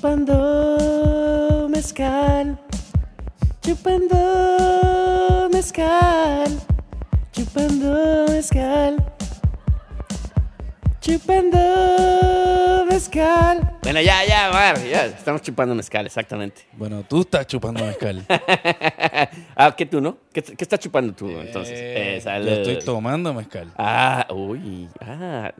Chupando mezcal. Chupando mezcal. Chupando mezcal. Chupando mezcal. Bueno, ya, ya, Mar, ya. Estamos chupando mezcal, exactamente. Bueno, tú estás chupando mezcal. ah, ¿qué tú, no? ¿Qué, qué estás chupando tú, entonces? Eh, Eh, yo estoy tomando mezcal. Ah, uy, ah.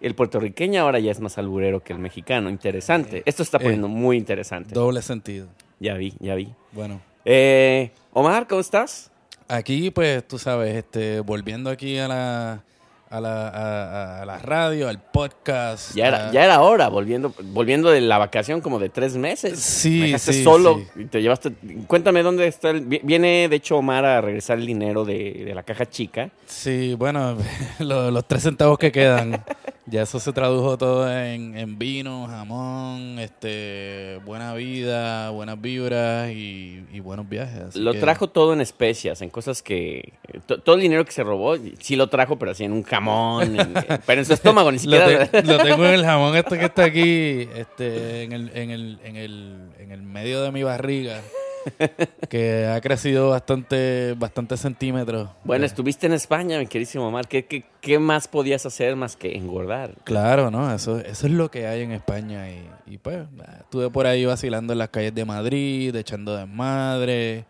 El puertorriqueño ahora ya es más alburero que el mexicano. Interesante. Esto se está Eh, poniendo muy interesante. Doble sentido. Ya vi, ya vi. Bueno, Eh, Omar, ¿cómo estás? aquí pues tú sabes, este, volviendo aquí a la, a la, a, a la radio, al podcast. Ya era, a- ya era hora, volviendo, volviendo de la vacación como de tres meses. Sí, Me dejaste sí, solo sí. y te llevaste. Cuéntame dónde está el. vi- Viene, de hecho, Omar a regresar el dinero de, de la caja chica. Sí, bueno, lo- los tres centavos que quedan, ya eso se tradujo todo en, en vino, jamón, este, buena vida, buenas vibras y, y buenos viajes. Lo que- trajo todo en especias, en cosas que. to- todo el dinero que se robó, sí lo trajo, pero así en un jamón. En- pero en su estómago, ni Lo, siquiera. te- lo tengo en el jamón este que está aquí, este, en el, en el, en el, en el medio de mi barriga, que ha crecido bastante, bastante centímetros. Bueno, estuviste en España, mi queridísimo Omar. ¿Qué, qué, qué más podías hacer más que engordar? Claro, ¿no? Eso, eso es lo que hay en España. Y, y pues, estuve por ahí vacilando en las calles de Madrid, echando desmadre.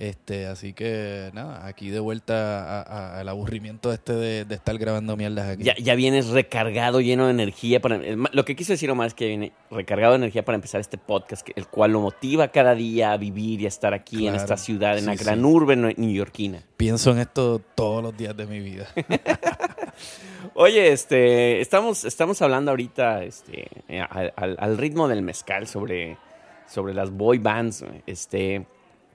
Este, así que nada, aquí de vuelta a- a- al aburrimiento este de, de estar grabando mierdas aquí. Ya, ya vienes recargado, lleno de energía. Para, ma- lo que quiso decir Omar es que viene recargado de energía para empezar este podcast, el cual lo motiva cada día a vivir y a estar aquí en esta ciudad, en la gran sí. urbe neoyorquina. Pienso en esto todos los días de mi vida. Oye, este, estamos, estamos hablando ahorita este, eh, al, al- al ritmo del mezcal sobre, sobre las boy bands. Este,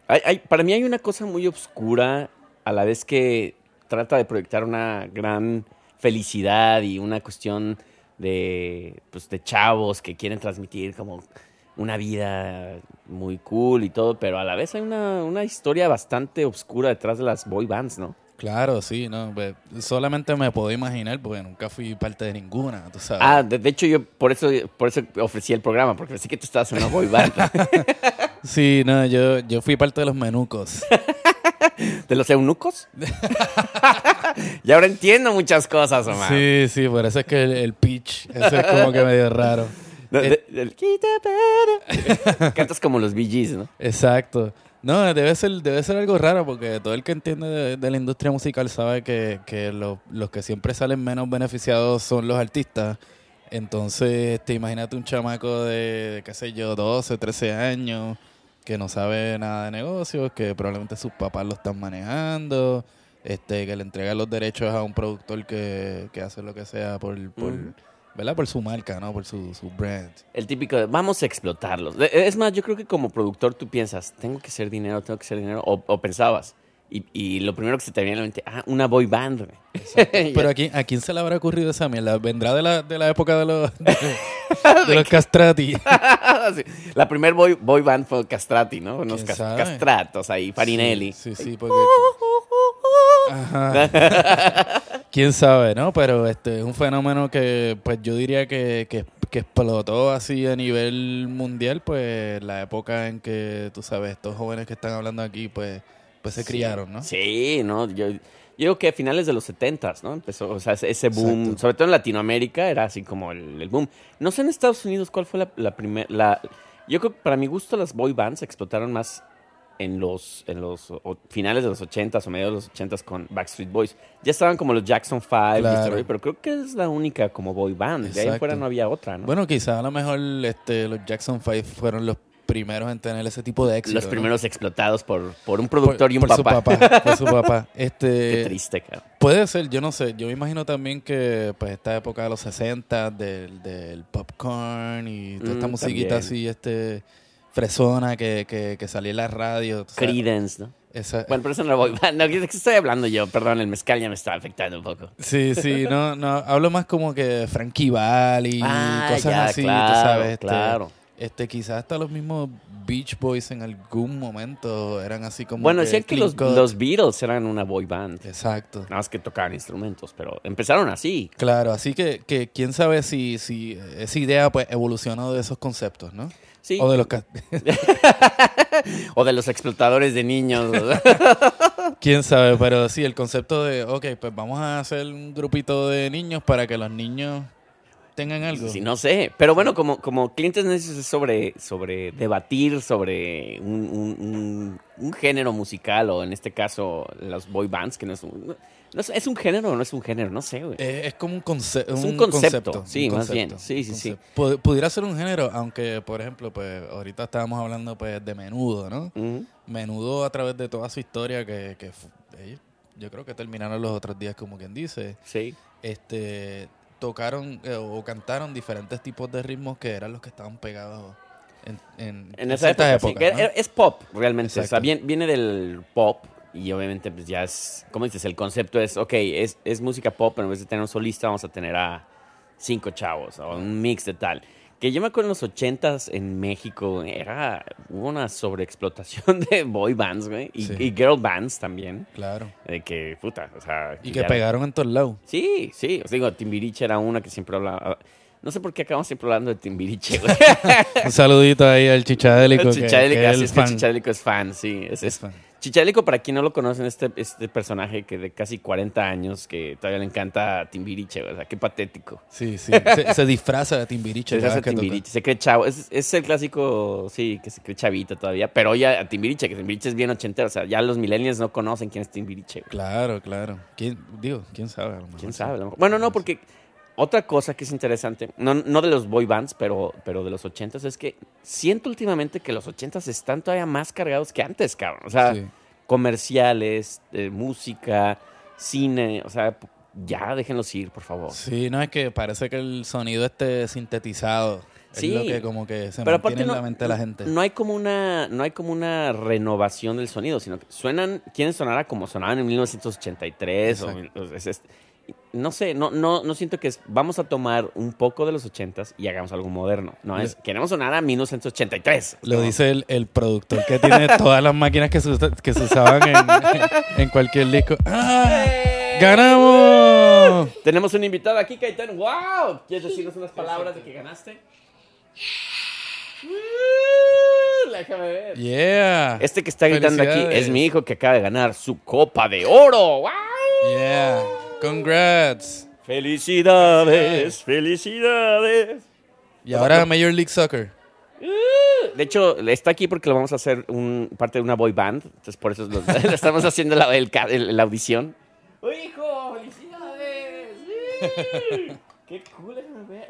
hay- hay- para mí hay una cosa muy oscura a la vez que trata de proyectar una gran felicidad y una cuestión de, pues, de chavos que quieren transmitir como una vida muy cool y todo, pero a la vez hay una, una historia bastante oscura detrás de las boy bands, ¿no? Claro, sí, no, pues, solamente me puedo imaginar porque nunca fui parte de ninguna, tú sabes. Ah, de, de hecho yo por eso, por eso ofrecí el programa, porque pensé que tú estabas en una boy band. Sí, no, yo, yo fui parte de los menucos. ¿De los eunucos? y ahora entiendo muchas cosas, Omar. Sí, sí, por eso es que el, el pitch, eso es como que medio raro. De- Eh, pena. Cantas como los Gees, ¿no? Exacto. No, debe ser, debe ser algo raro porque todo el que entiende de, de la industria musical sabe que, que lo- los que siempre salen menos beneficiados son los artistas. Entonces, te imagínate un chamaco de, de, qué sé yo, 12, 13 años que no sabe nada de negocios, que probablemente sus papás lo están manejando, este, que le entrega los derechos a un productor que, que hace lo que sea por, por, Ujú. ¿verdad? por su marca, ¿no? Por su, su brand. El típico de, vamos a explotarlos. De- Es más, yo creo que como productor tú piensas, tengo que hacer dinero, tengo que hacer dinero, o, o pensabas. Y, y lo primero que se te viene a la mente, ah, una boy band. Pero ¿a quién, ¿a quién se le habrá ocurrido esa mierda? ¿Vendrá de la, de la época de los, de, de los castrati? Sí. La primer boy, boy band fue Castrati, ¿no? Unos castratos ahí, Farinelli. Sí, sí, sí, porque... Ajá. ¿Quién sabe, no? Pero este es un fenómeno que, pues yo diría que, que, que explotó así a nivel mundial, pues la época en que, tú sabes, estos jóvenes que están hablando aquí, pues, pues se Sí. criaron, ¿no? Sí, ¿no? Yo, yo creo que a finales de los 70 ¿no? Empezó, o sea, ese- boom, Exacto. sobre todo en Latinoamérica, era así como el, el boom. No sé en Estados Unidos cuál fue la, la primera... La, yo creo que para mi gusto las boy bands explotaron más en los, en los o- finales de los 80s o mediados de los 80s con Backstreet Boys. Ya estaban como los Jackson 5, y este Claro. pero creo que es la única como boy band. De ahí en Exacto. fuera no había otra, ¿no? Bueno, quizás a lo mejor este, los Jackson 5 fueron los primeros en tener ese tipo de éxito. los ¿no? primeros explotados por, por un Por- productor y un por papá. Su papá por su papá. Qué Este, triste, cabrón. Puede ser, yo no sé. Yo me imagino también que pues esta época de los 60 del, del popcorn y toda esta Mm, musiquita también. así, este fresona que, que, que salía en la radio. Creedence, ¿no? Esa- Bueno, pero eso no lo voy. No, ¿de qué estoy hablando yo? Perdón, el mezcal ya me está afectando un poco. Sí, sí, no, no, hablo más como que Frankie Valli, Ah, cosas ya, así, claro, tú sabes. Este, claro. Este, quizás hasta los mismos Beach Boys en algún momento eran así como Bueno, que decían que clean los, los Beatles eran una boy band. Exacto. Nada más que tocaban instrumentos, pero empezaron así. Claro, así que, que quién sabe si, si esa idea pues evolucionó de esos conceptos, ¿no? Sí. O de los... O de los explotadores de niños. Quién sabe, pero sí, el concepto de, ok, pues vamos a hacer un grupito de niños para que los niños tengan algo. Sí, no sé. Pero bueno, como, como Clint Eastwood es sobre, sobre debatir sobre un, un- un- un género musical, o en este caso, los boy bands, que no es un. no es, ¿es un género o no es un género? No sé, güey. Eh, es como un, conce- Es un concepto, sí, un más bien. Sí, sí, sí. Pudiera ser un género, aunque, por ejemplo, pues ahorita estábamos hablando pues de menudo, ¿no? Menudo a través de toda su historia que, que yo creo que terminaron los otros días como quien dice, Sí. este tocaron eh, o cantaron diferentes tipos de ritmos que eran los que estaban pegados en, en, En esa época, es pop, realmente. O sea, viene del pop y obviamente pues ya es, ¿cómo dices? El concepto es, ok, es, es música pop, pero en vez de tener un solista vamos a tener a cinco chavos o un mix de tal. Que yo me acuerdo en los ochentas en México era, hubo una sobreexplotación de boy bands, güey, y, Sí. y girl bands también. Claro. De que, puta, o sea... Y que ya- pegaron en todos lados. Sí, sí, os digo, Timbiriche era una que siempre hablaba... No sé por qué acabamos siempre hablando de Timbiriche, güey. Un saludito ahí al chichadélico. que- Chichadélico, que es el es que fan. Chichadélico es fan, sí. Es, Es es- fan. Chichadélico, para quien no lo conoce, este, este personaje que de casi 40 años, que todavía le encanta Timbiriche, o sea, qué patético. Sí, sí. Se, se disfraza de Timbiriche. Se. Timbiriche, se cree chavo. Es, es el clásico, sí, que se cree chavito todavía, pero oye a Timbiriche, que Timbiriche es bien ochentero, o sea, ya los millennials no conocen quién es Timbiriche. güey. Claro, claro. ¿Quién, digo, quién sabe. a lo mejor ¿Quién sabe? A lo mejor. Bueno, no, porque otra cosa que es interesante, no, no de los boy bands, pero, pero de los ochentas, es que siento últimamente que los ochentas están todavía más cargados que antes, cabrón. O sea, Sí. comerciales, eh, música, cine, o sea, ya déjenlos ir, por favor. Sí, no es que parece que el sonido esté sintetizado. Sí. Es lo que como que se Pero mantiene en no, la mente de la gente. no hay como una no hay como una renovación del sonido, sino que suenan quieren sonar a como sonaban en 1983 o, Exacto. o- es- es- no sé, no no no siento que es vamos a tomar un poco de los 80s y hagamos algo moderno, no es queremos sonar a 1983. Lo Como- dice el, el productor que tiene todas las máquinas que se, usa- que se usaban en, en cualquier disco. ¡Ah! ¡Ganamos! Tenemos un invitado aquí, Caetano. ¡Wow! ¿Quieres decirnos unas palabras de que ganaste? Déjame ver. Yeah. Este que está gritando aquí es mi hijo que acaba de ganar su copa de oro. ¡Wow! Yeah. Congrats. Felicidades, felicidades. Y ahora Major League Soccer. De hecho, está aquí porque lo vamos a hacer un, parte de una boy band. Entonces, por eso lo, lo estamos haciendo la, el el- la audición. ¡Uy, hijo! ¡Felicidades! ¡Sí! ¡Qué cool!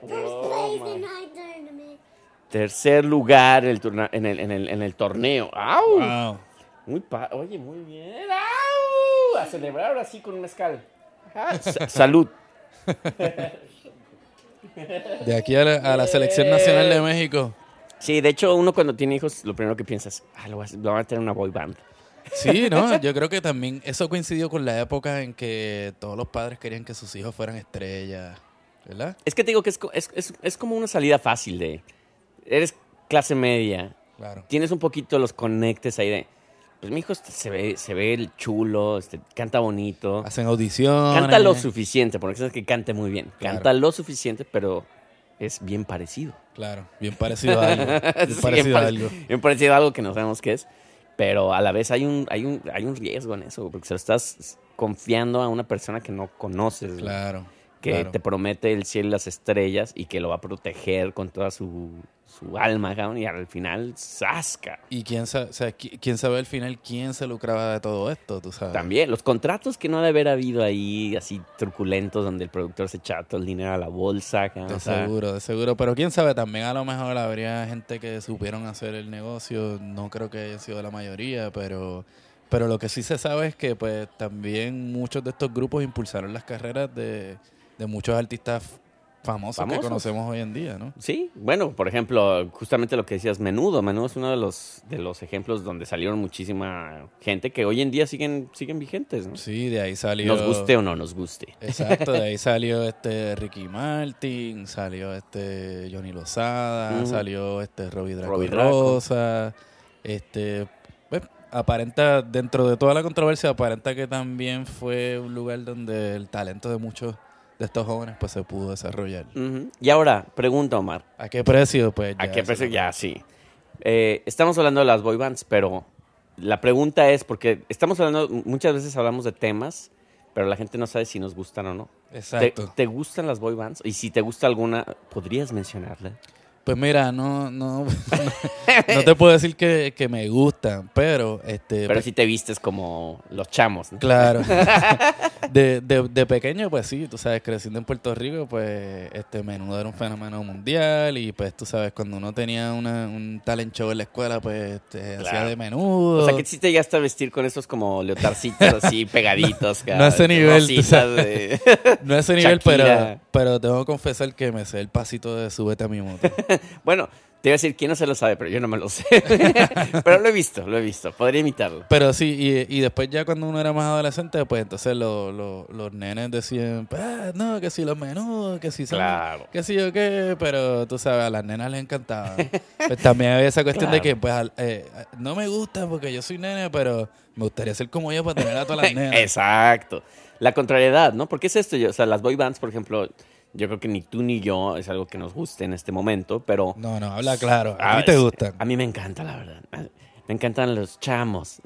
Oh, my tournament. Tercer lugar en el, turna- en el, en el, en el torneo. ¡Au! Wow. Muy pa Oye, muy bien. ¡Au! A celebrar ahora sí con un mezcal. Salud. De aquí a la, a la Selección Nacional de México. Sí, de hecho, uno cuando tiene hijos, lo primero que piensa es, ah, lo, vas- lo van a tener una boy band. Sí, ¿no? Yo creo que también eso coincidió con la época en que todos los padres querían que sus hijos fueran estrellas, ¿verdad? Es que te digo que es, es, es- es como una salida fácil de, eres clase media, Claro. tienes un poquito los conectes ahí de, pues mi hijo este, se ve, se ve el chulo, este, canta bonito, Hacen audiciones. canta lo suficiente, porque sabes que cante muy bien, Claro. canta lo suficiente, pero es bien parecido. Claro, bien parecido a algo. Bien Sí, parecido a algo. bien parecido a algo que no sabemos qué es. Pero a la vez hay un, hay un, hay un riesgo en eso, porque se lo estás confiando a una persona que no conoces, Claro. que claro. te promete el cielo y las estrellas y que lo va a proteger con toda su, su alma, cabrón, y al final, ¡zasca! Y quién sabe, o sea, qui- quién sabe al final quién se lucraba de todo esto, tú sabes. También, los contratos que no debe haber habido ahí, así truculentos, donde el productor se echaba todo el dinero a la bolsa, cabrón, De o sea, seguro, de seguro. Pero quién sabe, también a lo mejor habría gente que supieron hacer el negocio. No creo que haya sido la mayoría, pero, pero lo que sí se sabe es que pues también muchos de estos grupos impulsaron las carreras de, de muchos artistas famosos, Famosos. que conocemos hoy en día, ¿no? Sí, bueno, por ejemplo, justamente lo que decías, Menudo. Menudo es uno de los, de los ejemplos donde salieron muchísima gente que hoy en día siguen, siguen vigentes, ¿no? Sí, de ahí salió... Nos guste o no nos guste. Exacto, de ahí salió este Ricky Martin, salió este Johnny Lozada, salió este Robbie Draco Robbie Draco. Rosa, este pues, aparenta dentro de toda la controversia aparenta que también fue un lugar donde el talento de muchos de estos jóvenes pues se pudo desarrollar. Y ahora, pregunta, Omar. ¿A qué precio? Pues ¿A qué precio? Ya, sí. eh, estamos hablando de las boy bands, pero la pregunta es, porque estamos hablando, muchas veces hablamos de temas, pero la gente no sabe si nos gustan o no. ¿Te, Exacto. te gustan las boy bands? Y si te gusta alguna, ¿podrías mencionarla? Pues mira, no, no, no te puedo decir que, que me gustan, pero este Pero si te vistes como los chamos. ¿no? Claro. De, de, de pequeño, pues sí, tú sabes, creciendo en Puerto Rico, pues este menudo era un fenómeno mundial y pues tú sabes, cuando uno tenía una, un talent show en la escuela, pues te hacía Claro. de menudo. O sea, que sí te llegaste a vestir con esos como leotarcitos así pegaditos. No a ese nivel, de- no a ese nivel, pero, pero tengo que confesar que me sé el pasito de súbete a mi moto. Bueno, te iba a decir, ¿quién no se lo sabe? Pero yo no me lo sé. pero lo he visto, lo he visto. Podría imitarlo. Pero sí, y, y después ya cuando uno era más adolescente, pues entonces lo- lo- los nenes decían, "Ah, no, que si los menudos, que si son, Claro. que si yo qué, pero tú sabes, a las nenas les encantaba. pues también había esa cuestión de Claro. que, pues, eh, no me gusta porque yo soy nene, pero me gustaría ser como yo para tener a todas las nenas. Exacto. La contrariedad, ¿no? Porque es esto, yo, o sea, las boy bands, por ejemplo, yo creo que ni tú ni yo es algo que nos guste en este momento, pero... No, no, habla claro. A ti te gustan. A mí me encanta, la verdad. Me encantan los chamos.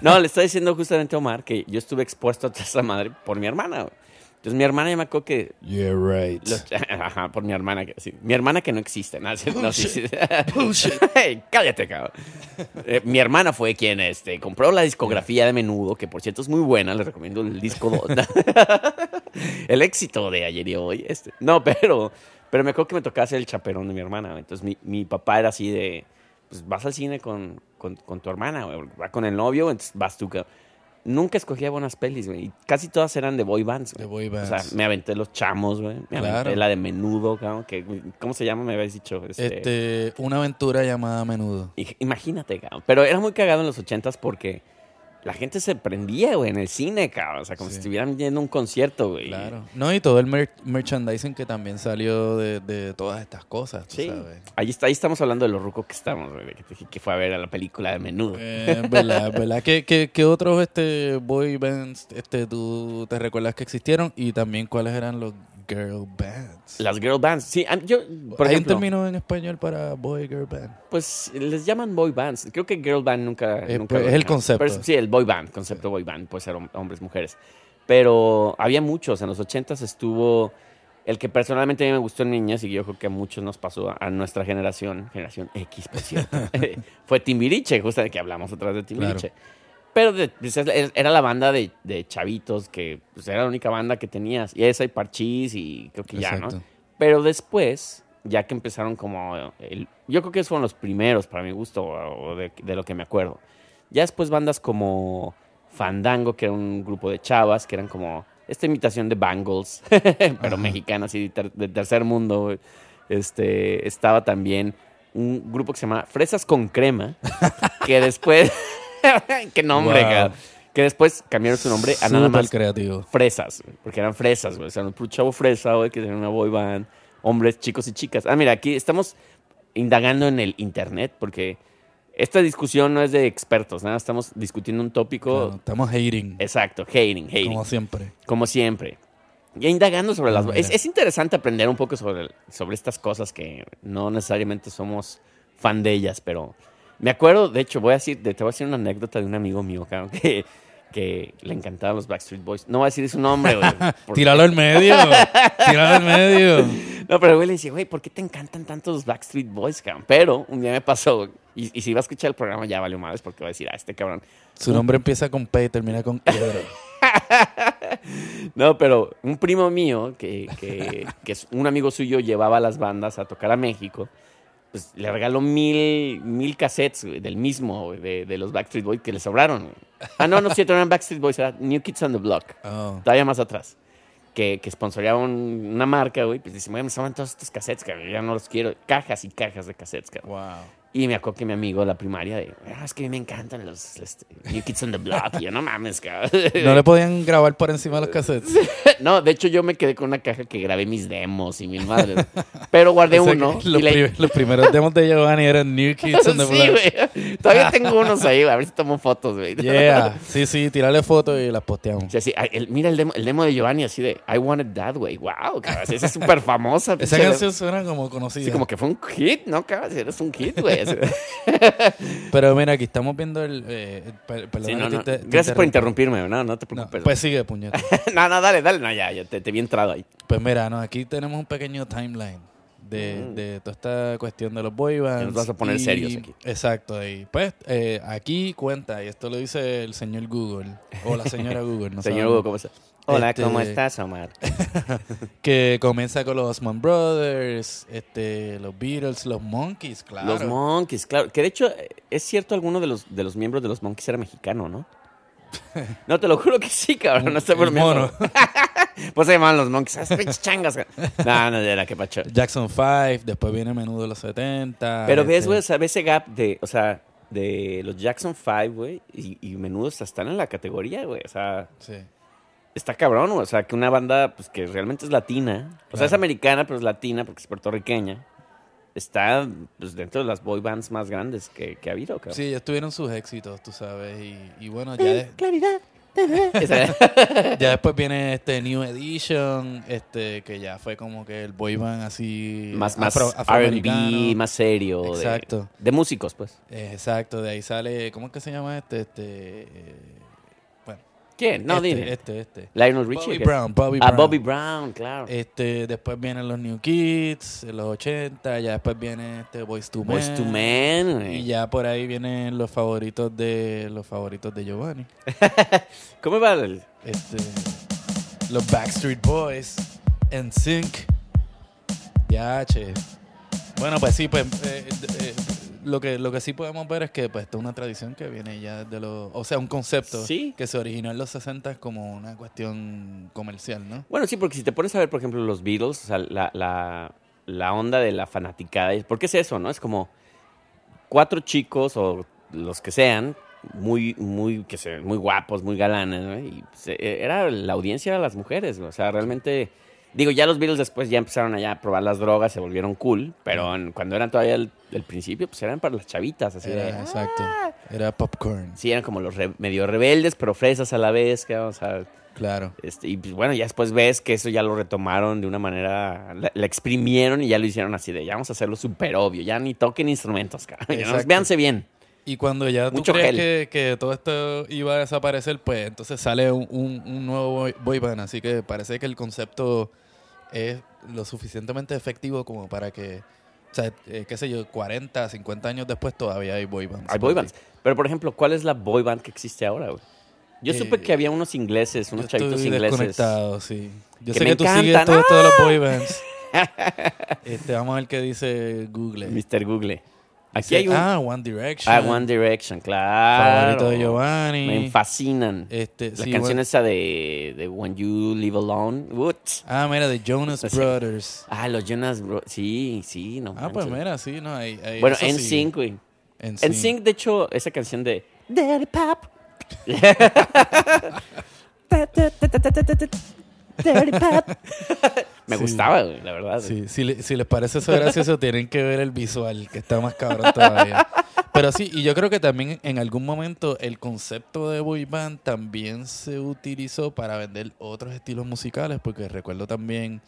No, le está diciendo justamente a Omar que yo estuve expuesto a toda esa madre por mi hermana. Entonces mi hermana ya me acuerdo que... You're right. los- ajá, por mi hermana. que- sí. Mi hermana que no existe. ¿no? Sí, no, sí, sí. Bullshit. Ey, Cállate, cabrón. Eh, mi hermana fue quien este, compró la discografía de Menudo, que por cierto es muy buena. Les recomiendo el disco 2. el éxito de ayer y hoy. Este. No, pero, pero me acuerdo que me tocaba ser el chaperón de mi hermana. Entonces mi, mi papá era así de, pues vas al cine con, con, con tu hermana, va con el novio, entonces vas tú. cabrón. Nunca escogía buenas pelis, güey. y Casi todas eran de boy bands, güey. De boy O sea, bands. me aventé Los Chamos, güey. Me Claro. aventé la de Menudo, cabrón. Que, ¿Cómo se llama? Me habías dicho. Este, Este, una aventura llamada Menudo. Imagínate, cabrón. Pero era muy cagado en los ochentas porque la gente se prendía, güey, en el cine, cabrón. O sea, como Sí. si estuvieran yendo a un concierto, güey. Claro. No, y todo el mer- merchandising que también salió de, de todas estas cosas, tú Sí. sabes. Ahí, está, ahí estamos hablando de lo ruco que estamos, güey. que fue a ver a la película de menudo. Eh, verdad, verdad. ¿Qué, qué, qué otros este, boy bands este, tú te recuerdas que existieron? Y también cuáles eran los girl bands. Las girl bands. Sí, yo, por ¿Hay ejemplo, un término en español para boy girl band? pues les llaman boy bands. Creo que girl band nunca. Eh, nunca pues, es el concepto. Pero sí, el boy band, concepto boy band. Puede ser hom- hombres, mujeres. Pero había muchos. En los ochentas estuvo. El que personalmente a mí me gustó en niñas y yo creo que a muchos nos pasó a, nuestra generación, generación X, por cierto, fue Timbiriche, justo de que hablamos otra vez de Timbiriche. Pero de- pues, es- era la banda de, de chavitos que pues, era la única banda que tenías. Y esa y Parchís y creo que ya, ¿no? Pero después, ya que empezaron como... el- yo creo que esos fueron los primeros para mi gusto, o de, de lo que me acuerdo. Ya después bandas como Fandango, que era un grupo de chavas, que eran como esta imitación de Bangles, pero mexicana, así de, ter- de tercer mundo. Este, estaba también un grupo que se llama Fresas con Crema, que después... ¡Qué nombre, Wow. Que después cambiaron su nombre a nada más creativo. fresas, porque eran fresas, güey. O sea, un chavo fresa, güey, que tenía una boy band, hombres, chicos y chicas. Ah, mira, aquí estamos indagando en el internet, porque esta discusión no es de expertos, nada, estamos discutiendo un tópico. Claro, estamos hating. Exacto, hating, hating, Como como, siempre. siempre. Y indagando sobre las... Ah, Es, es interesante aprender un poco sobre, sobre estas cosas que no necesariamente somos fan de ellas, pero me acuerdo, de hecho, voy a decir, te voy a decir una anécdota de un amigo mío, cabrón, que, que le encantaban los Backstreet Boys. No voy a decir su nombre, güey. porque- Tíralo al medio. Tíralo al medio. No, pero güey le decía, güey, ¿por qué te encantan tanto los Backstreet Boys, cabrón? Pero un día me pasó, y, y si iba a escuchar el programa ya valió madres porque va a decir, ah, este cabrón. Su nombre empieza con P y termina con Pedro. No, pero un primo mío, que, que, que es un amigo suyo, llevaba las bandas a tocar a México, pues le regaló mil, mil cassettes güey, del mismo, güey, de, de los Backstreet Boys que le sobraron. güey. Ah, no, no es cierto, no eran Backstreet Boys, era New Kids on the Block. Oh. todavía más atrás, que, que sponsoreaba un- una marca, güey, pues dice, me sobran todos estos cassettes, cabrón, ya no los quiero, cajas y cajas de cassettes, cabrón. Wow. Y me acuerdo que mi amigo de la primaria, de, ah, es que a mí me encantan los este, New Kids on the Block, y yo, no mames, cabrón. No le podían grabar por encima de los cassettes. No, de hecho yo me quedé con una caja que grabé mis demos y mil madres, pero guardé O sea uno. los, y le- pri- los primeros demos de Giovanni eran New Kids on the sí, Block. güey. Todavía tengo unos ahí. A ver si tomo fotos, güey. Yeah. Sí, sí, tirarle fotos y las posteamos. Sí, el- mira el demo, el demo de Giovanni así de I Want It That Way. Wow, cabrón. Esa es súper famosa. Esa canción suena como conocida. Sí, como que fue un hit, ¿no, cabrón? Eres un hit, güey. Pero mira, aquí estamos viendo el... Eh, el- per- perdona Sí, no, te- te Gracias por interrumpirme, no, no te No, preocupes. pues sigue, puñeta. no, no, dale, dale. No, ya, ya te, te vi entrado ahí. Pues mira, no, aquí tenemos un pequeño timeline de, Mm. de toda esta cuestión de los boy bands. nos vas a poner y- serios aquí. Exacto, y pues eh, aquí cuenta, y esto lo dice el señor Google, o la señora Google, no Señor Hugo, ¿cómo estás? Hola, Este- ¿cómo estás, Omar? que comienza con los Osman Brothers, este, los Beatles, los Monkeys, claro. Los Monkeys, claro. Que de hecho, eh, es cierto, alguno de los, de los miembros de los Monkeys era mexicano, ¿no? No, te lo juro que sí, cabrón. No estoy El bromeando. Pues se llamaban los Monkeys. ¡Ah, pinches changas! No, no, era que pacho. Jackson 5, después viene Menudo de los 70. Pero ves, este, güey, o sea, ves ese gap de, o sea, de los Jackson 5, güey, y, y menudos están en la categoría, güey. O sea, Sí. está cabrón, güey. O sea, que una banda, pues, que realmente es latina. O sea, es americana, pero es latina porque es puertorriqueña. Está, pues, dentro de las boy bands más grandes que, que ha habido, cabrón. Sí, ellos tuvieron sus éxitos, tú sabes, y, y bueno, ya, de- Claridad. Ya después viene este New Edition, este que ya fue como que el boy band así más, más. R&B, más serio. Exacto. De, músicos, pues. Eh, exacto, de ahí sale, ¿cómo es que se llama este? Este, eh, ¿Quién? No, este, dime. este, este. Lionel Richie. Bobby. Brown, Bobby Ah, Brown. Bobby Brown, claro. Este, después vienen los New Kids, los 80, ya después viene este Boys to Men. Boys to Men. güey. Y ya por ahí vienen los favoritos de los favoritos de Giovanni. ¿Cómo va el...? Este, los Backstreet Boys, NSYNC, ya, che. Bueno, pues sí, pues eh, eh, lo que lo que sí podemos ver es que pues esta es una tradición que viene ya de los, o sea, un concepto Sí. que se originó en los 60 como una cuestión comercial, ¿no? Bueno, sí, porque si te pones a ver, por ejemplo, los Beatles, o sea, la, la, la onda de la fanaticada, ¿por qué es eso, no? Es como cuatro chicos o los que sean, muy, muy, que se, muy guapos, muy galanes, ¿no? Y se- era, la audiencia era las mujeres, ¿no? o sea, realmente... Digo, ya los Beatles después ya empezaron allá a probar las drogas, se volvieron cool, pero en- cuando eran todavía el, el principio, pues eran para las chavitas, así de... Era, exacto. Era popcorn, Sí, eran como los re- medio rebeldes, pero fresas a la vez, que, o sea, claro. este, y pues, bueno, ya después ves que eso ya lo retomaron de una manera, la, la exprimieron y ya lo hicieron así de, ya vamos a hacerlo súper obvio, ya ni toquen instrumentos, cabrón, Exacto. véanse bien. Y cuando ya tú Mucho crees que, que todo esto iba a desaparecer, pues entonces sale un, un- un nuevo boy band. Así que parece que el concepto es lo suficientemente efectivo como para que, o sea, eh, qué sé yo, 40, 50 años después todavía hay boy bands. Hay boy bands. Pero, por ejemplo, ¿cuál es la boy band que existe ahora, güey? Yo Eh, supe que había unos ingleses, unos chavitos ingleses. desconectado, sí. Yo que sé me que tú encantan. sigues todo esto de los boy bands. este, vamos a ver qué dice Google. Mr. Google. Aquí hay un... Ah, One Direction. Ah, One Direction, claro. Favorito de Giovanni. Me fascinan. Este, La sí, canción bueno. esa de, de When You Live Alone. Uts. Ah, mira, de Jonas. Brothers. Ah, los Jonas Bro- Sí, sí, no Ah, pues mira, sí, no, hay, hay Bueno, en. Sync, güey. En En Sync, de hecho, esa canción de Daddy Pop. Daddy Pop. Me Sí. gustaba, güey, la verdad. Sí, si, le- si les parece eso gracioso, tienen que ver el visual, que está más cabrón todavía. Pero sí, y yo creo que también en algún momento el concepto de boy band también se utilizó para vender otros estilos musicales, porque recuerdo también,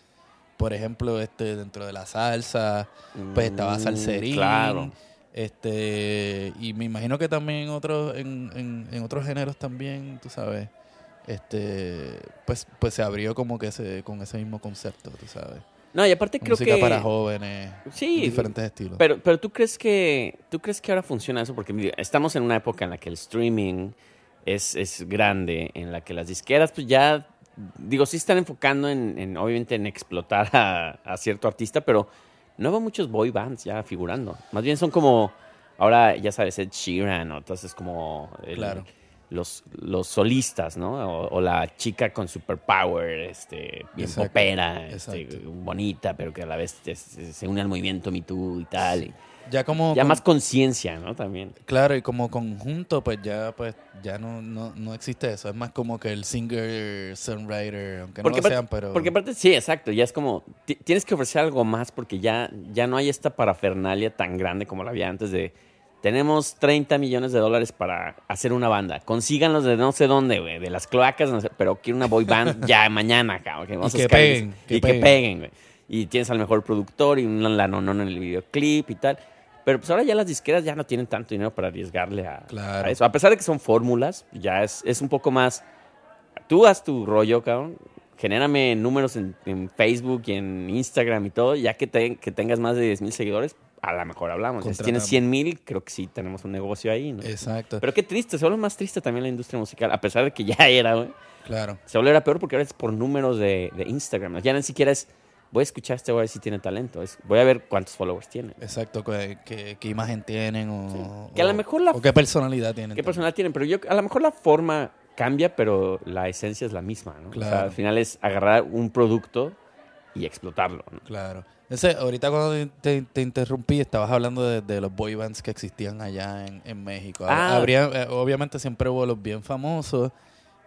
por ejemplo, este dentro de la salsa, pues estaba Mm, salserín. Claro. Este, y me imagino que también otros, en, en, en otros géneros también, tú sabes, este, pues, pues se abrió como que ese, con ese mismo concepto, tú sabes. No, y aparte creo Música que... para jóvenes, Sí, diferentes estilos. Pero, pero tú crees que tú crees que ahora funciona eso porque estamos en una época en la que el streaming es, es grande, en la que las disqueras pues ya digo sí están enfocando en, en, obviamente en explotar a, a cierto artista, pero no veo muchos boy bands ya figurando. Más bien son como ahora ya sabes Ed Sheeran o entonces como el- Claro. Los, los solistas, ¿no? O, o la chica con superpower, este, bien Exacto, popera, este, bonita, pero que a la vez es- se une al movimiento Me Too y tal. ya como ya con- más conciencia, ¿no? También. claro y como conjunto pues ya pues ya no, no, no existe eso es más como que el singer songwriter aunque no lo sean pero porque aparte, sí, exacto, ya es como, ti- tienes que ofrecer algo más porque ya, ya no hay esta parafernalia tan grande como la había antes de, tenemos 30 millones de dólares para hacer una banda. Consíganlos de no sé dónde, güey, de las cloacas, no sé, pero quiero una boy band ya mañana, cabrón. Que vamos Y a que peguen, que y que peguen. güey. Y tienes al mejor productor y un lanonón en el videoclip y tal. Pero pues ahora ya las disqueras ya no tienen tanto dinero para arriesgarle a, Claro. a eso. A pesar de que son fórmulas, ya es, es un poco más... Tú haz tu rollo, cabrón. Genérame números en, en Facebook y en Instagram y todo. Ya que, te- que tengas más de 10 mil seguidores, a lo mejor hablamos. Si tienes Contratamos. 100 mil, creo que sí tenemos un negocio ahí, ¿no? Exacto. Pero qué triste, se vuelve más triste también la industria musical. A pesar de que ya era, güey. claro. Se vuelve peor porque ahora es por números de, de Instagram. Ya ni siquiera es, voy a escuchar a este güey si tiene talento. Es, voy a ver cuántos followers tiene. Exacto. ¿Qué, qué- imagen tienen o, Que a lo mejor la- o qué personalidad tienen. ¿Qué personalidad tienen? Pero yo, a lo mejor la forma cambia, pero la esencia es la misma, ¿no? O sea, Claro. al final es agarrar un producto y explotarlo, ¿no? Claro. Entonces, ahorita cuando te, te- te interrumpí, estabas hablando de, de los boy bands que existían allá en, en México. Ah. Habría, eh, obviamente siempre hubo los bien famosos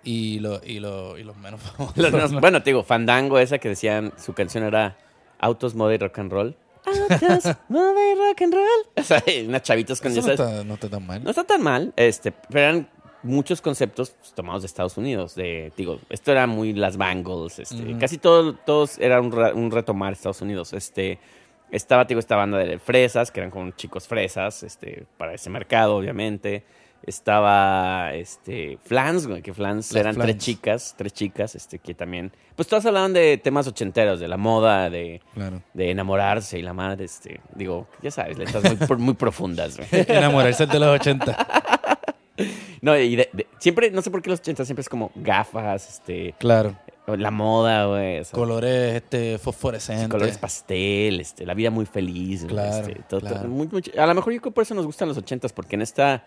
y los, y los, y los menos famosos. Los menos- bueno, te digo, Fandango, esa que decían, su canción era Autos, Moda y Rock and Roll. Autos, Moda y Rock and Roll. O sea, unas chavitas con Eso no esas. está, no está tan mal. No está tan mal, este, pero eran muchos conceptos pues, tomados de Estados Unidos. De, digo, esto era muy las Bangles, este, casi todo, todos era un, re- un retomar Estados Unidos. Este, estaba, digo, esta banda de fresas, que eran como chicos fresas, este, para ese mercado, obviamente. Estaba, este, Flans, güey, que Flans Las eran Flans. tres chicas, tres chicas, este, que también, pues todas hablaban de temas ochenteros, de la moda, de, Claro. de enamorarse y la madre, este, digo, ya sabes, letras muy, muy profundas. Enamorarse de los 80. No, y de- de- siempre, no sé por qué los 80 siempre es como gafas, este, Claro. la moda, güey. Colores este, fosforescentes. colores pastel, este, la vida muy feliz, güey, Claro, este, todo- todo- claro. muy- muy ch- a lo mejor yo creo que por eso nos gustan los 80 porque en esta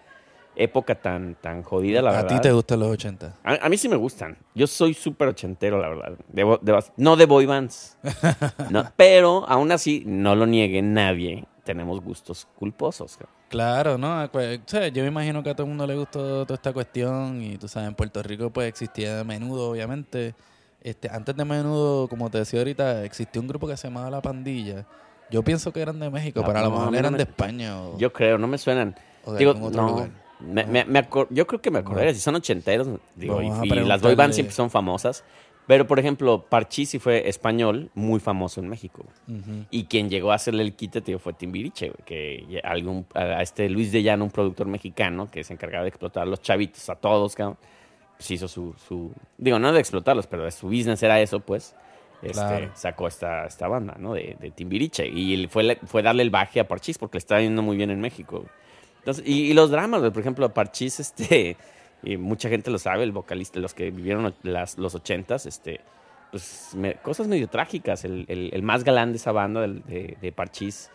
época tan, tan jodida, la A verdad. ti te gustan los 80. A, a mí sí me gustan. Yo soy súper ochentero, la verdad. De bo- de bas- no de boy bands. No, pero aún así, no lo niegue nadie. Tenemos gustos culposos. cabrón. Claro, ¿no? Pues, o sea, yo me imagino que a todo el mundo le gustó toda esta cuestión y tú sabes, en Puerto Rico pues existía Menudo, obviamente. Este, antes de Menudo, como te decía ahorita, existía un grupo que se llamaba La Pandilla. Yo pienso que eran de México, Ah, pero a lo mejor eran me- de España o, Yo creo, no me suenan. o de Digo, algún otro no. lugar. Me, me- me acor- yo creo que me acordaría. Si son ochenteros, digo, y, las boy bands siempre son famosas. Pero, por ejemplo, Parchís sí fue español, muy famoso en México. Y quien llegó a hacerle el quite, tío, fue Timbiriche, güey, que algún, a este Luis de Llano, un productor mexicano que se encargaba de explotar a los chavitos, a todos, cabrón, pues hizo su, su, digo, no de explotarlos, pero de su business era eso, pues, este, Claro. sacó esta, esta banda, ¿no? De, de Timbiriche. Y fue, fue darle el baje a Parchís porque le estaba yendo muy bien en México. Entonces, y, y los dramas, güey, por ejemplo, a Parchís, este, y mucha gente lo sabe, el vocalista, los que vivieron las, los ochentas, este, pues cosas medio trágicas. El, el- más galán de esa banda del- de, de Parchís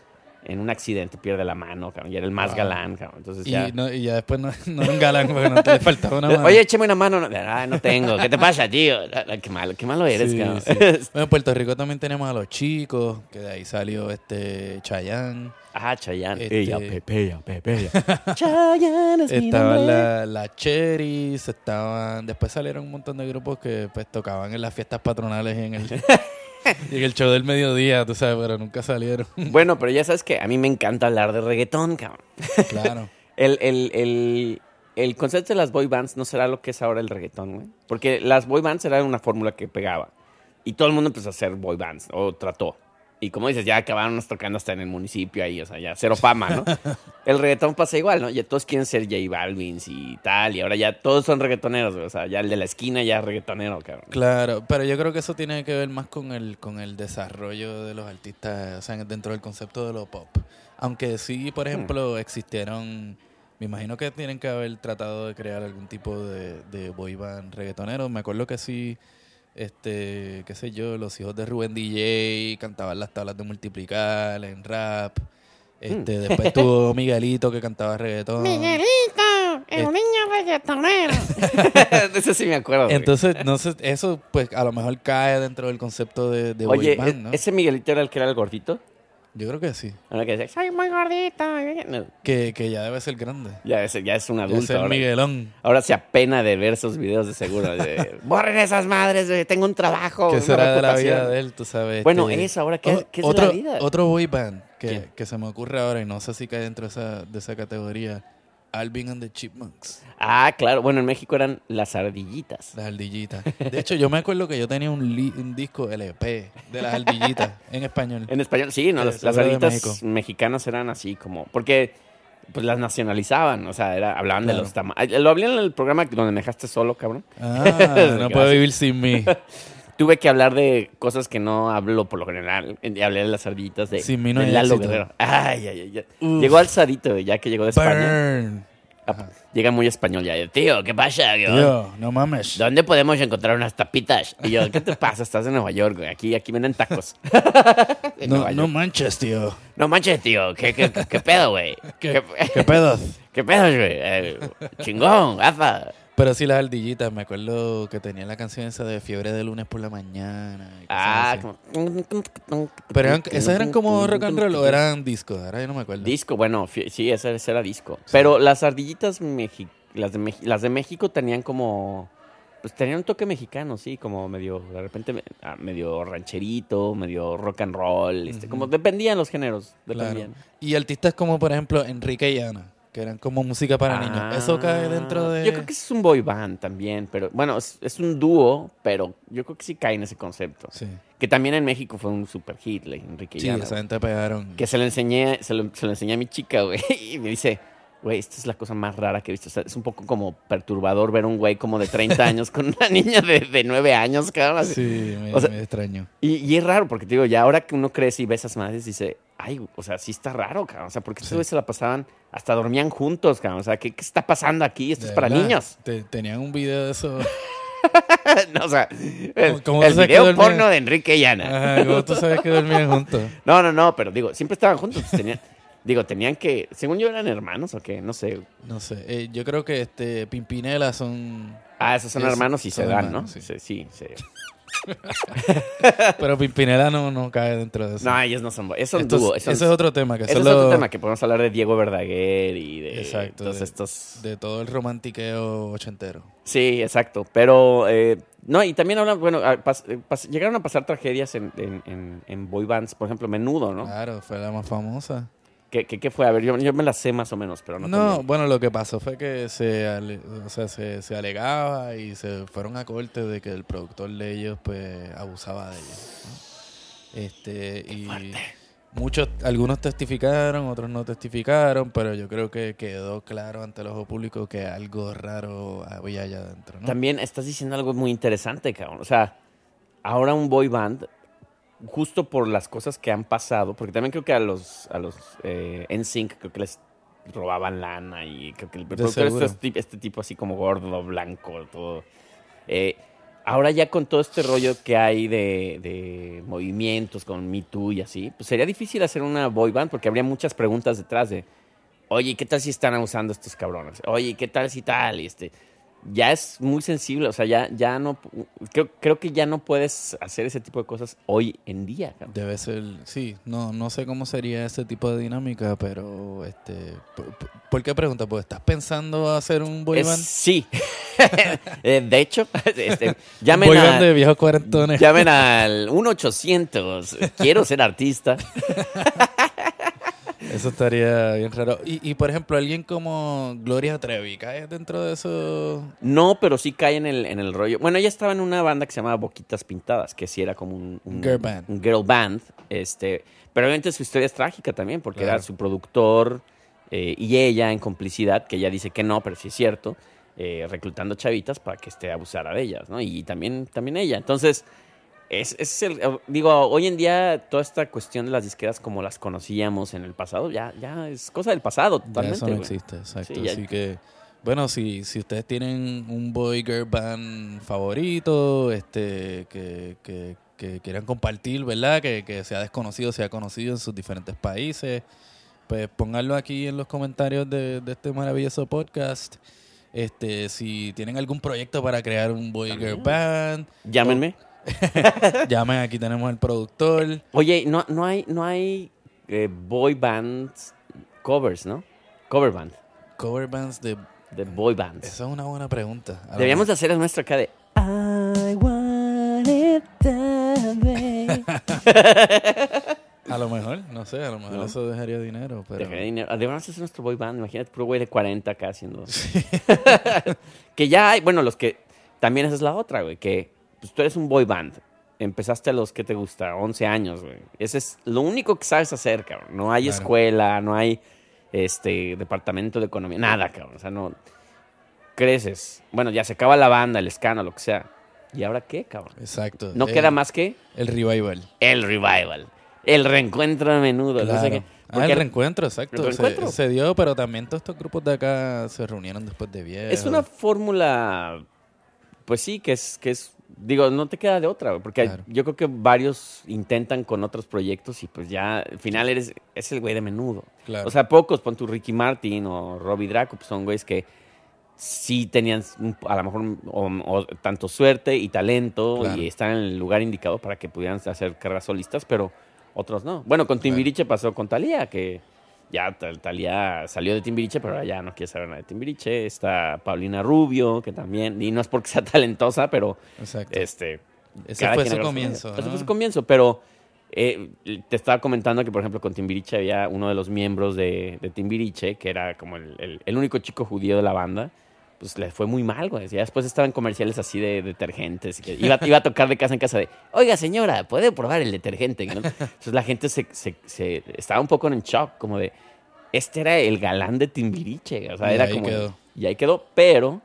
en un accidente pierde la mano, cabrón, y era el más Wow. galán, cabrón. Entonces Y, ya. no- y ya después no, no era un galán porque no te le faltaba una mano. Oye, échame una mano. No, no tengo. ¿Qué te pasa, tío? Qué malo, qué malo eres, Sí, cabrón. sí. Bueno, en Puerto Rico también tenemos a los chicos, que de ahí salió este Chayanne. ah, Chayanne. Este- Ella, Pepe, ella, Pepe, ella. Chayanne es Estaban nombre. la, Cherries, estaban... Después salieron un montón de grupos que pues tocaban en las fiestas patronales y en el, y el show del mediodía, tú sabes, pero nunca salieron. Bueno, pero ya sabes que a mí me encanta hablar de reggaetón, cabrón. claro. El, el, el, el concepto de las boy bands no será lo que es ahora el reggaetón, güey. Porque las boy bands era una fórmula que pegaba. Y todo el mundo empezó a hacer boy bands, o trató. Y como dices, ya acabaron tocando hasta en el municipio ahí, o sea, ya cero fama, ¿no? el reggaetón pasa igual, ¿no? Ya todos quieren ser J Balvins y tal, y ahora ya todos son reggaetoneros. O sea, ya el de la esquina ya es reggaetonero, cabrón. Claro, pero yo creo que eso tiene que ver más con el, con el desarrollo de los artistas, o sea, dentro del concepto de lo pop. Aunque sí, por ejemplo, existieron, me imagino que tienen que haber tratado de crear algún tipo de, de boy band reggaetonero. Me acuerdo que sí, este, qué sé yo, los hijos de Rubén DJ cantaban las tablas de multiplicar en rap. Este, después tuvo Miguelito que cantaba reggaetón. Miguelito, el Eh. niño reggaetonero. eso sí me acuerdo. güey. Entonces, no sé, eso pues a lo mejor cae dentro del concepto de, de boy Oye, band, ¿no? ¿ese Miguelito era el que era el gordito? Yo creo que sí. Ahora que dice, Soy muy gordita. no, Que, que ya debe ser grande. ya, es, ya es un adulto. ser Ahora, Miguelón. ahora se apena de ver esos videos de seguro. de, Borren esas madres, tengo un trabajo. ¿Qué será de la reputación". vida de él? Tú sabes. Bueno, eso, ahora, ¿qué, o- qué es otro, la vida? Otro boy band que, que se me ocurre ahora y no sé si cae dentro de esa, de esa categoría. Alvin and the Chipmunks. Ah, claro. Bueno, en México eran las ardillitas. Las ardillitas. De hecho, yo me acuerdo que yo tenía un, li- un disco LP de las ardillitas en español. En español, sí, no, Eh, las, las ardillitas mexicanas eran así como, porque pues las nacionalizaban, o sea, era, hablaban de los tamaños. Lo hablé en el programa donde me dejaste solo, cabrón. Ah, no puedo vivir sin mí. Tuve que hablar de cosas que no hablo por lo general. Hablé de las ardillitas de, mí no de Lalo. Guerrero. Ay, ay, ay. Uf. Llegó alzadito, ya que llegó de España. Burn. Ah, Ajá. Llega muy español ya. Tío, ¿qué pasa? güey? Tío, no mames. ¿Dónde podemos encontrar unas tapitas? Y yo, ¿qué te pasa? Estás en Nueva York, güey. Aquí, aquí venden tacos. No, no manches, tío. No manches, tío. ¿Qué, qué, qué pedo, güey? ¿Qué, qué pedos? ¿Qué pedo, güey? Eh, chingón, gafa. Pero sí, las ardillitas, me acuerdo que tenía la canción esa de Fiebre de lunes por la mañana. y cosas Ah, así. como... Pero eran, ¿esas eran como rock and roll o eran discos? Ahora yo no me acuerdo. Disco, bueno, fi- sí, ese, ese era disco. Pero las ardillitas, mexi- las, de las de México tenían como... Pues tenían un toque mexicano, sí, como medio, de repente, me- ah, medio rancherito, medio rock and roll, este, como dependían los géneros, Claro. dependían. Y artistas como, por ejemplo, Enrique y Ana, que eran como música para niños. ¿Eso cae dentro de...? Ah, Yo creo que es un boy band también, pero bueno, es, es un dúo, pero yo creo que sí cae en ese concepto. Sí, Que también en México fue un super hit, la Enrique sí esa gente pegaron. Que se lo enseñé, se lo, se lo enseñé a mi chica, güey, y me dice, güey, esta es la cosa más rara que he visto. O sea, es un poco como perturbador ver un güey como de 30 años con una niña de, de 9 años, cabrón. así. Sí, me, O sea- me extraño. Y, y es raro, porque te digo, ya ahora que uno crece y ve esas madres, dice, ay, o sea, sí está raro, cabrón. O sea, porque estos Sí. se la pasaban, hasta dormían juntos, cabrón. O sea, ¿qué, qué está pasando aquí? Esto De es para verdad, niños. te- tenían un video de eso. no, o sea, el, ¿Cómo el tú sabes que video porno de Enrique y Ana. Ajá, ¿cómo tú sabes que dormían juntos? No, no, no, pero digo, siempre estaban juntos. pues, tenían- digo, tenían que, según yo eran hermanos o qué, no sé. No sé, eh, yo creo que este Pimpinela son... Ah, esos son Es- hermanos y se dan, hermanos, ¿no? sí. Sí, sí, sí. Pero Pimpinela no, no cae dentro de eso. No, ellos no son, esos son Estos- dúo. ese es otro tema. Que ese es otro los- tema que podemos hablar de Diego Verdaguer y de Exacto, todos de- estos. De todo el romantiqueo ochentero. Sí, exacto. Pero, eh, no, y también hablan, bueno, ah, pas- eh, pas- llegaron a pasar tragedias en, en, en, en boy bands, por ejemplo, Menudo, ¿no? Claro, fue la más famosa. ¿Qué, qué, qué fue? A ver, yo, yo me la sé más o menos, pero no. No, también. bueno, lo que pasó fue que se, ale- o sea, se, se alegaba y se fueron a corte de que el productor de ellos pues abusaba de ellos. ¿no? Este, y muchos, algunos testificaron, otros no testificaron, pero yo creo que quedó claro ante el ojo público que algo raro había allá adentro, ¿no? También estás diciendo algo muy interesante, cabrón. O sea, ahora un boy band, justo por las cosas que han pasado, porque también creo que a los, a los eh, NSYNC creo que les robaban lana y creo que el productor este, este tipo así como gordo, blanco, todo. Eh, ahora ya con todo este rollo que hay de, de movimientos con Me Too y así, pues sería difícil hacer una boy band porque habría muchas preguntas detrás de, oye, ¿qué tal si están abusando estos cabrones? Oye, ¿qué tal si tal? Y este, ya es muy sensible, o sea, ya, ya no, creo, creo que ya no puedes hacer ese tipo de cosas hoy en día. cabrón. Debe ser, sí, no, no sé cómo sería ese tipo de dinámica, pero este, ¿por, qué pregunta? Pues estás pensando hacer un boy Es- band, sí. Eh, de hecho, este, llamen, boy a- de viejos cuarentones. llamen al 1-800, quiero ser artista. Eso estaría bien raro. Y, y por ejemplo, alguien como Gloria Trevi, ¿cae dentro de eso? No, pero sí cae en el, en el rollo. Bueno, ella estaba en una banda que se llamaba Boquitas Pintadas, que sí era como un, un- Girl band. un girl band. Este, pero obviamente su historia es trágica también, porque Claro. era su productor eh, y ella en complicidad, que ella dice que no, pero sí es cierto, eh, reclutando chavitas para que esté abusara de ellas, ¿no? Y también, también ella. Entonces, es, es el, digo, hoy en día toda esta cuestión de las disqueras como las conocíamos en el pasado, ya, ya es cosa del pasado Ya totalmente. eso no existe, exacto. Sí, ya- Así que, bueno, si, si ustedes tienen un boy girl band favorito, este, que, que, que quieran compartir, ¿verdad? Que, que sea desconocido, sea conocido en sus diferentes países, pues pónganlo aquí en los comentarios de, de este maravilloso podcast. Este, si tienen algún proyecto para crear un boy girl band, Llámenme. llamen, aquí tenemos al productor. Oye, no, no hay, no hay eh, boy bands covers, ¿no? Cover band. Cover bands de... De boy bands. Esa es una buena pregunta. A Deberíamos de hacer el nuestro acá de... I want it that way. A lo mejor, no sé, a lo mejor No. eso dejaría dinero, pero... Dejaría dinero. Hacer nuestro boy band. Imagínate, puro güey de 40 acá haciendo. que ya hay, bueno, los que. También esa es la otra, güey. Que pues, tú eres un boy band. Empezaste a los que te gusta, 11 años, güey. Ese es lo único que sabes hacer, cabrón. No hay Claro. escuela, no hay este departamento de economía, nada, cabrón. O sea, no. Creces. Bueno, ya se acaba la banda, el escándalo, lo que sea. ¿Y ahora qué, cabrón? Exacto. No el- queda más que El revival. el revival. El reencuentro a menudo. no sé. Ah, el reencuentro, exacto. el Se- reencuentro. Se, dio, pero también todos estos grupos de acá se reunieron después de viejo. Es una fórmula, pues sí, que es, que es, digo, no te queda de otra, porque Claro. yo creo que varios intentan con otros proyectos y pues ya, al final eres, es el güey de menudo. Claro. O sea, pocos, pon tu Ricky Martin o Robbie Draco, pues son güeyes que sí tenían a lo mejor o, o tanto suerte y talento Claro. y están en el lugar indicado para que pudieran hacer carreras solistas, pero otros no. Bueno, con Timbiriche pasó con Talía, que ya Tal- salió de Timbiriche, pero ahora ya no quiere saber nada de Timbiriche. Está Paulina Rubio, que también, y no es porque sea talentosa, pero Exacto. este... Ese fue su comienzo, Ese ¿no? fue su comienzo, pero eh, te estaba comentando que, por ejemplo, con Timbiriche había uno de los miembros de, de Timbiriche, que era como el, el- el único chico judío de la banda, pues le fue muy mal, güey. Ya después estaba en comerciales así de detergentes. y iba, iba a tocar de casa en casa de, oiga, señora, ¿puede probar el detergente? ¿no? Entonces la gente se, se- se- estaba un poco en shock, como de, este era el galán de Timbiriche. O sea, Y era ahí como... quedó. Y ahí quedó, pero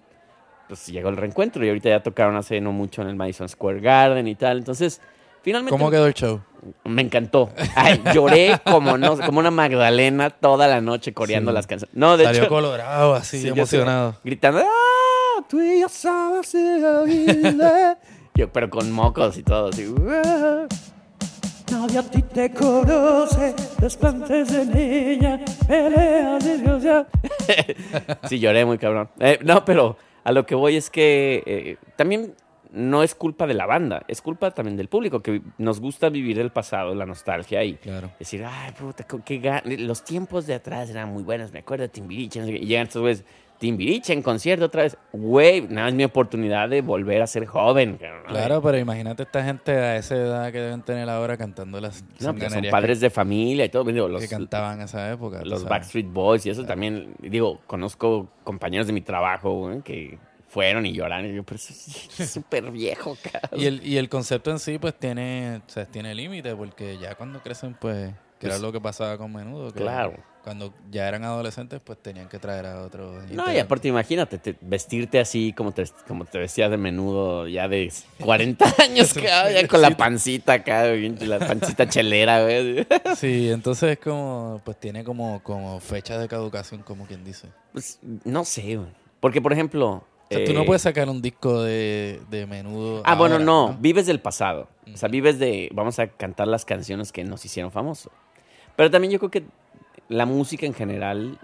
pues llegó el reencuentro y ahorita ya tocaron hace no mucho en el Madison Square Garden y tal. Entonces, finalmente ¿Cómo quedó el show? me encantó. Ay, lloré como no, como una Magdalena toda la noche coreando Sí. las canciones. No, de Salió hecho, colorado, así, Sí, yo emocionado. gritando, ¡Ah! Tú y yo vida". Yo, pero con mocos y todo, así. "Ah". Nadie a ti te conoce, desplantes de niña, peleas de Dios ya. Sí, lloré muy cabrón. Eh, no, pero a lo que voy es que eh, también no es culpa de la banda, es culpa también del público, que nos gusta vivir el pasado, la nostalgia y Claro. decir, ay, puta, qué los tiempos de atrás eran muy buenos, me acuerdo de Timbiriche, no sé qué". y llegan estos güeyes, Timbiriche en concierto otra vez, güey, nada, es mi oportunidad de volver a ser joven. Claro, pero imagínate esta gente a esa edad que deben tener ahora cantando las No, porque son padres de familia y todo, digo, los, que cantaban esa época. los. Backstreet Boys y eso también, digo, conozco compañeros de mi trabajo güey, que fueron y lloraron. Y yo, pero eso es súper viejo, cabrón. Y el, y el concepto en sí, pues tiene, o sea, tiene límite, porque ya cuando crecen, pues, que era Pues, lo que pasaba con menudo. Que claro. Cuando ya eran adolescentes, pues tenían que traer a otros. No, y aparte imagínate, te- vestirte así como te, como te vestías de menudo ya de 40 años, cabrón, ya con la pancita acá, la pancita chelera, güey. Sí, entonces es como, pues tiene como, como fecha de caducación, como quien dice. Pues, no sé, güey. Porque, por ejemplo... O sea, tú no eh, puedes sacar un disco de, de menudo. Ah, bueno, no, vives del pasado. O sea, Mm. vives de, vamos a cantar las canciones que nos hicieron famosos. Pero también yo creo que la música en general,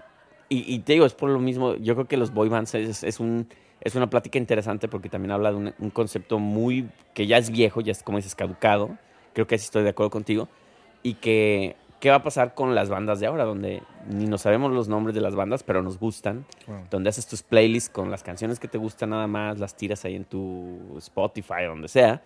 y, y te digo, es por lo mismo, yo creo que los boy bands es, es un, es una plática interesante porque también habla de un, un concepto muy, que ya es viejo, ya es como dices, caducado. Creo que sí estoy de acuerdo contigo. Y que, ¿qué va a pasar con las bandas de ahora? Donde ni nos sabemos los nombres de las bandas, pero nos gustan donde haces tus playlists con las canciones que te gustan nada más, las tiras ahí en tu Spotify, donde sea.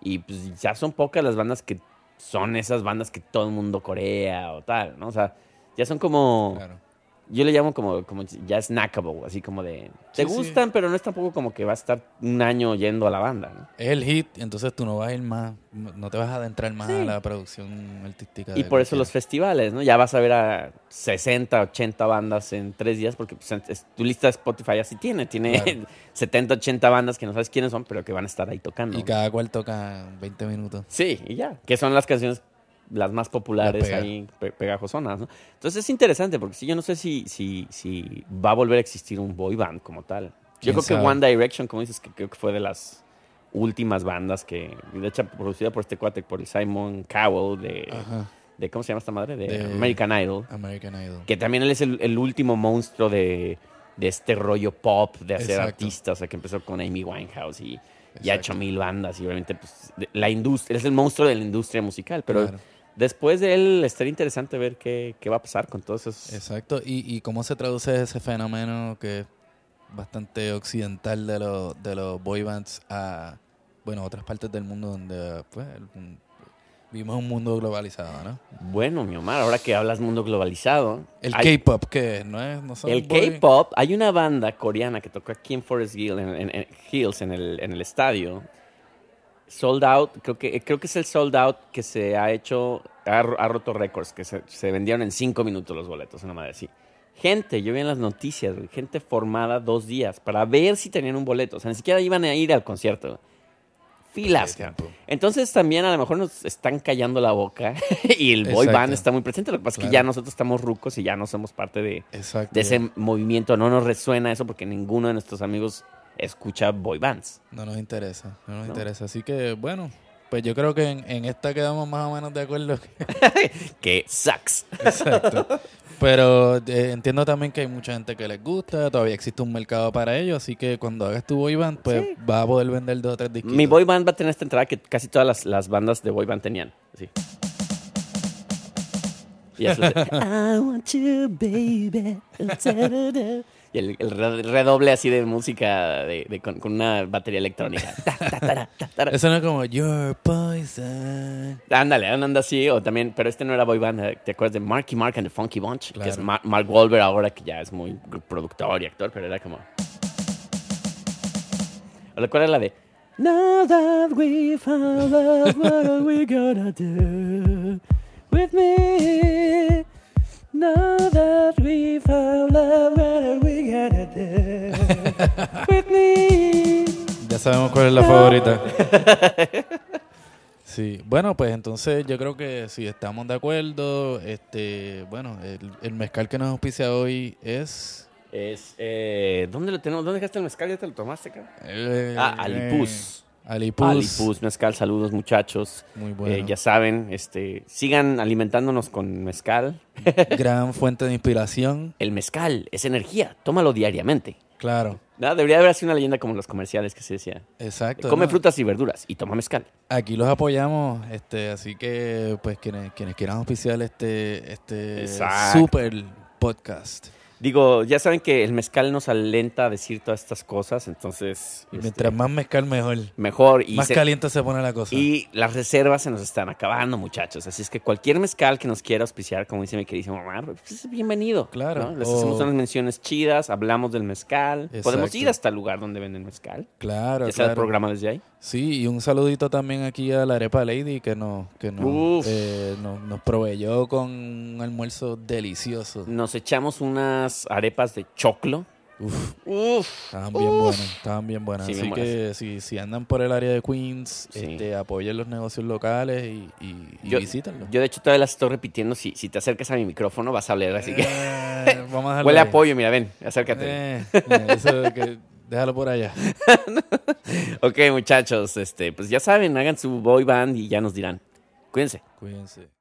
Y pues ya son pocas las bandas que son esas bandas que todo el mundo corea o tal, ¿no? O sea, ya son como... claro. Yo le llamo como, como ya snackable, así como de... Te Sí, sí. gustan, pero no es tampoco como que va a estar un año yendo a la banda, ¿no? Es el hit, entonces tú no vas a ir más, no te vas a adentrar más Sí. a la producción artística. Y por eso los festivales, ¿no? Ya vas a ver a 60, 80 bandas en tres días, porque pues, es- tu lista de Spotify así tiene. Tiene Claro. 70, 80 bandas que no sabes quiénes son, pero que van a estar ahí tocando. Y cada cual toca 20 minutos. Sí, y ya. Que son las canciones las más populares pega- ahí, pe- pegajosonas, ¿no? Entonces es interesante, porque sí, yo no sé si, si, si va a volver a existir un boy band como tal. Yo ¿Quién creo que? One Direction, como dices, que creo que fue de las últimas bandas que, de hecho, producida por este cuate, por el Simon Cowell de, Ajá. de ¿cómo se llama esta madre? De, De- American Idol. American Idol. Que también él es el, el último monstruo de, de este rollo pop, de hacer Exacto. artistas, o sea, que empezó con Amy Winehouse y, y ha hecho mil bandas y obviamente pues, de- la industria, él es el monstruo de la industria musical, pero Claro. Después de él estaría interesante ver qué, qué va a pasar con todos esos. Exacto. ¿Y, y cómo se traduce ese fenómeno que es bastante occidental de, los de los boy bands a, bueno, otras partes del mundo donde, pues, un- vivimos un mundo globalizado, ¿no? Bueno, mi Omar, ahora que hablas mundo globalizado. El K-pop, que no es, no son El K-pop, hay una banda coreana que tocó aquí en Forest Hill, en, en- en Hills, en el, en el estadio. Sold out, creo que, creo que es el sold out que se ha hecho, ha, ha roto récords, que se, se vendieron en cinco minutos los boletos, una madre así. Gente, yo vi en las noticias, gente formada dos días para ver si tenían un boleto. O sea, ni siquiera iban a ir al concierto. Filas. Entonces también a lo mejor nos están callando la boca y el boy Exacto. band está muy presente. Lo que pasa es que Claro. ya nosotros estamos rucos y ya no somos parte de, de ese movimiento. No nos resuena eso porque ninguno de nuestros amigos escucha boy bands. No nos interesa, no nos No. interesa. Así que, bueno, pues yo creo que en, en esta quedamos más o menos de acuerdo. Que sucks. Exacto. Pero eh, entiendo también que hay mucha gente que les gusta, todavía existe un mercado para ello, así que cuando hagas tu boy band, pues Sí. vas a poder vender dos o tres disquitos. Mi boy band va a tener esta entrada que casi todas las, las bandas de boy band tenían. Así. Y, eso es de- I want you, baby. Y el, el re- redoble así de música de, de- con, con una batería electrónica. Eso no como Your Poison. Ándale, anda así, o también, pero este no era boy band, ¿te acuerdas de Marky Mark and the Funky Bunch? Que es Mark Wahlberg ahora que ya es muy productor y actor, pero era como... ¿O cuál era la de? Now that we found love, what are we gonna do with me? Now that we found love, what we gonna do with me? Ya sabemos cuál es la favorita. Sí, bueno, pues entonces yo creo que si estamos de acuerdo, este, bueno, el, el mezcal que nos auspicia hoy es... Es, eh, ¿Dónde lo tenemos? ¿Dónde dejaste el mezcal? ¿Ya te lo tomaste, cabrón? eh, Ah, Alipuz. Alipuz. Alipuz, mezcal, saludos muchachos. Muy bueno. Eh, ya saben, este, sigan alimentándonos con mezcal. Gran fuente de inspiración. El mezcal es energía, tómalo diariamente. Claro, No, debería haber así una leyenda como los comerciales que se decía. exacto. Come ¿no? frutas y verduras y toma mezcal. Aquí los apoyamos, este, así que pues quienes, quienes quieran auspiciar este, este Exacto. super podcast. Digo, ya saben que el mezcal nos alenta a decir todas estas cosas, entonces Y este, mientras más mezcal mejor. mejor y, más se- caliente se pone la cosa. y las reservas se nos están acabando, muchachos. Así es que cualquier mezcal que nos quiera auspiciar, como dice mi queridísimo Omar, pues es bienvenido. Claro. ¿no? Les hacemos unas menciones chidas, hablamos del mezcal. Podemos ir hasta el lugar donde venden mezcal. claro, Ya sea el claro. programa desde ahí. Sí, y un saludito también aquí a la Arepa Lady que nos, que nos, eh, nos, nos proveyó con un almuerzo delicioso. Nos echamos unas arepas de choclo. Uf, Uf. estaban bien buenas, estaban bien buenas. Sí, Así bien que si, si andan por el área de Queens, Sí. este, apoyen los negocios locales y, y, y Yo, de hecho, todavía las estoy repitiendo. Si, si te acercas a mi micrófono, vas a oler. Así que Eh, vamos a dejarlo huele a apoyo. Mira, ven, acércate. Eh, eh, eso que déjalo por allá. Ok, muchachos, este, pues ya saben, hagan su boy band y ya nos dirán. Cuídense. Cuídense.